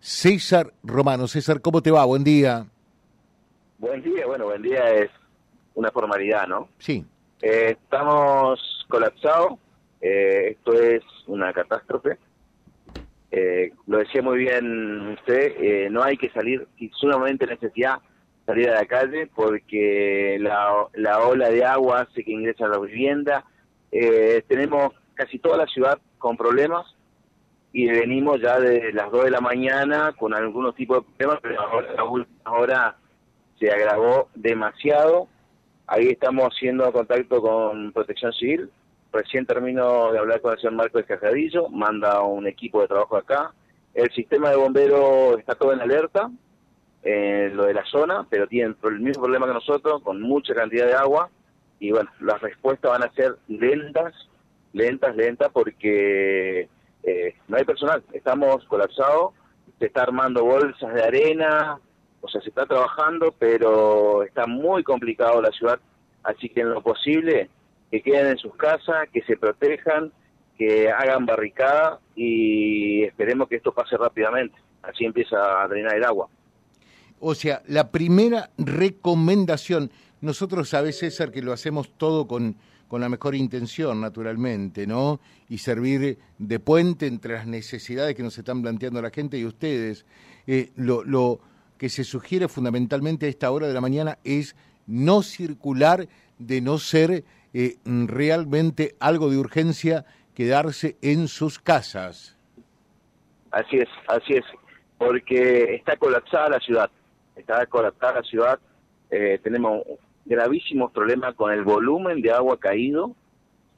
César Romano. César, ¿cómo te va? Buen día. Buen día, bueno, buen día es una formalidad, ¿no? Sí. Eh, estamos colapsados, eh, esto es una catástrofe. Eh, lo decía muy bien usted, no hay que salir, si sumamente necesidad, salir a la calle porque la, la ola de agua hace que ingresa a la vivienda. tenemos casi toda la ciudad con problemas y venimos ya de las 2 de la mañana con algunos tipos de problemas, pero ahora, ahora se agravó demasiado. Ahí estamos haciendo contacto con Protección Civil. Recién termino de hablar con el señor Marco Escajadillo, manda un equipo de trabajo acá. El sistema de bomberos está todo en alerta, en lo de la zona, pero tienen el mismo problema que nosotros, con mucha cantidad de agua. Y bueno, las respuestas van a ser lentas, lentas, lentas, porque eh, no hay personal, estamos colapsados, se está armando bolsas de arena, o sea, se está trabajando, pero está muy complicado la ciudad, así que en lo posible que queden en sus casas, que se protejan, que hagan barricada y esperemos que esto pase rápidamente, así empieza a drenar el agua. O sea, la primera recomendación, nosotros sabes César que lo hacemos todo con con la mejor intención, naturalmente, ¿no? Y servir de puente entre las necesidades que nos están planteando la gente y ustedes. Eh, lo, lo que se sugiere fundamentalmente a esta hora de la mañana es no circular de no ser eh, realmente algo de urgencia, quedarse en sus casas. Así es, así es, porque está colapsada la ciudad, está colapsada la ciudad, eh, tenemos gravísimos problemas con el volumen de agua caído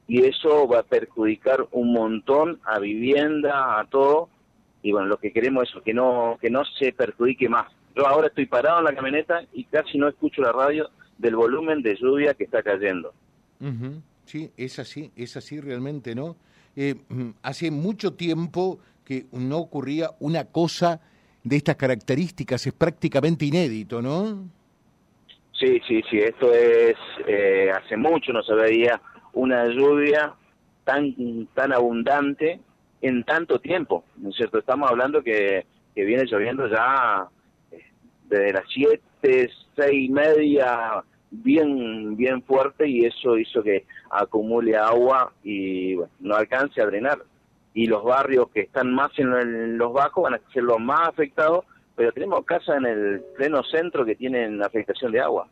y eso va a perjudicar un montón a vivienda, a todo. Y bueno, lo que queremos es que no, que no se perjudique más. Yo ahora estoy parado en la camioneta y casi no escucho la radio del volumen de lluvia que está cayendo. Sí, es así, es así realmente, ¿no? Eh, mm, hace mucho tiempo que no ocurría una cosa de estas características, es prácticamente inédito, ¿no? Sí, sí, sí, esto es, eh, hace mucho no se veía una lluvia tan, tan abundante en tanto tiempo, ¿no es cierto? Estamos hablando que, que viene lloviendo ya eh, desde las siete, seis y media, bien, bien fuerte y eso hizo que acumule agua y bueno, no alcance a drenar. Y los barrios que están más en los bajos van a ser los más afectados pero tenemos casas en el pleno centro que tienen afectación de agua.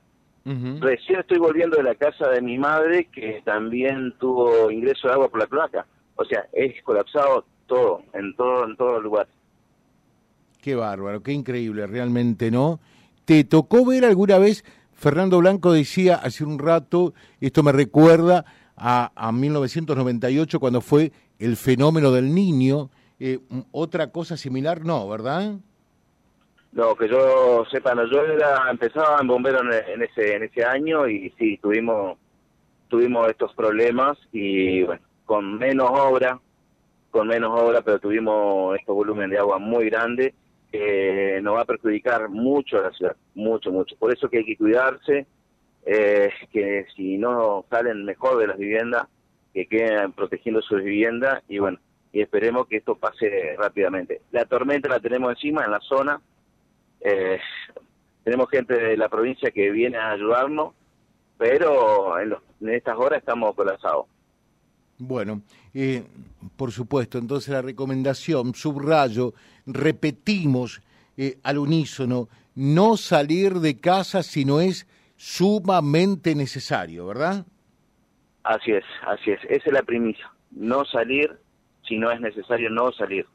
Recién estoy volviendo de la casa de mi madre que también tuvo ingreso de agua por la cloaca. O sea, es colapsado todo, en todo, en todo lugar. Qué bárbaro, qué increíble, realmente, ¿no? ¿Te tocó ver alguna vez, Fernando Blanco decía hace un rato, esto me recuerda a, a 1998 cuando fue el fenómeno del niño, eh, otra cosa similar no, ¿verdad? No, que yo sepa, no, yo era, empezaba en bombero en, ese en ese año y sí, tuvimos tuvimos estos problemas y bueno, con menos obra, con menos obra, pero tuvimos este volumen de agua muy grande que nos va a perjudicar mucho a la ciudad, mucho, mucho. Por eso que hay que cuidarse, eh, que si no salen mejor de las viviendas, que queden protegiendo sus viviendas y bueno, y esperemos que esto pase rápidamente. La tormenta la tenemos encima en la zona, eh, tenemos gente de la provincia que viene a ayudarnos, pero en, estas horas estamos colapsados. Bueno, eh, por supuesto, entonces la recomendación, subrayo, repetimos eh, al unísono, no salir de casa si no es sumamente necesario, ¿verdad? Así es, así es, esa es la primicia, no salir si no es necesario no salir,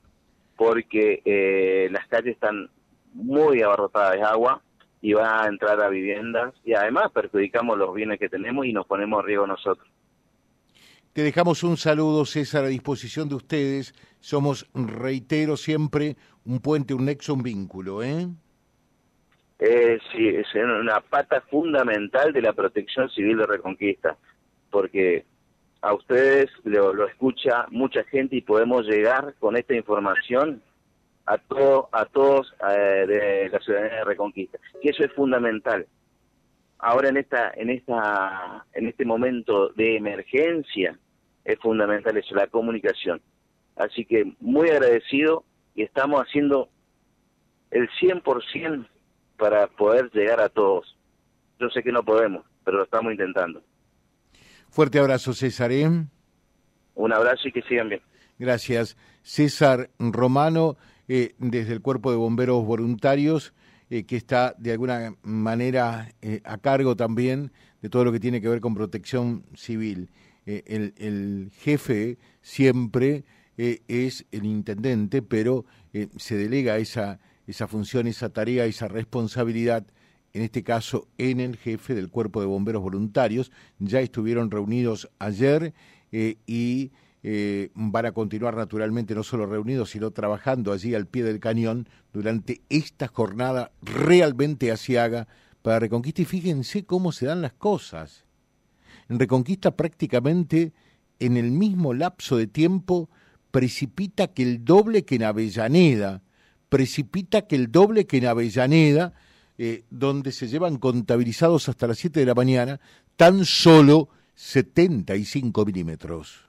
porque eh, las calles están muy abarrotada de agua y va a entrar a viviendas y además perjudicamos los bienes que tenemos y nos ponemos a riesgo nosotros. Te dejamos un saludo, César, a disposición de ustedes. Somos, reitero siempre, un puente, un nexo, un vínculo, ¿eh? eh sí, es una pata fundamental de la protección civil de Reconquista, porque a ustedes lo, lo escucha mucha gente y podemos llegar con esta información a, todo, a todos eh, de la ciudadanía de Reconquista. Y eso es fundamental. Ahora en esta, en esta, en este momento de emergencia es fundamental eso, la comunicación. Así que muy agradecido y estamos haciendo el 100% para poder llegar a todos. Yo sé que no podemos, pero lo estamos intentando. Fuerte abrazo, César. ¿eh? Un abrazo y que sigan bien. Gracias. César Romano, eh, desde el Cuerpo de Bomberos Voluntarios, eh, que está de alguna manera a cargo también de todo lo que tiene que ver con protección civil. El, jefe siempre es el intendente, pero se delega esa, esa función, esa tarea, esa responsabilidad en este caso en el jefe del Cuerpo de Bomberos Voluntarios. Ya estuvieron reunidos ayer eh, y eh, van a continuar naturalmente no solo reunidos, sino trabajando allí al pie del cañón durante esta jornada realmente asiaga para Reconquista. Y fíjense cómo se dan las cosas. En Reconquista prácticamente en el mismo lapso de tiempo precipita que el doble que en Avellaneda, precipita que el doble que en Avellaneda, eh, donde se llevan contabilizados hasta las 7 de la mañana tan solo 75 milímetros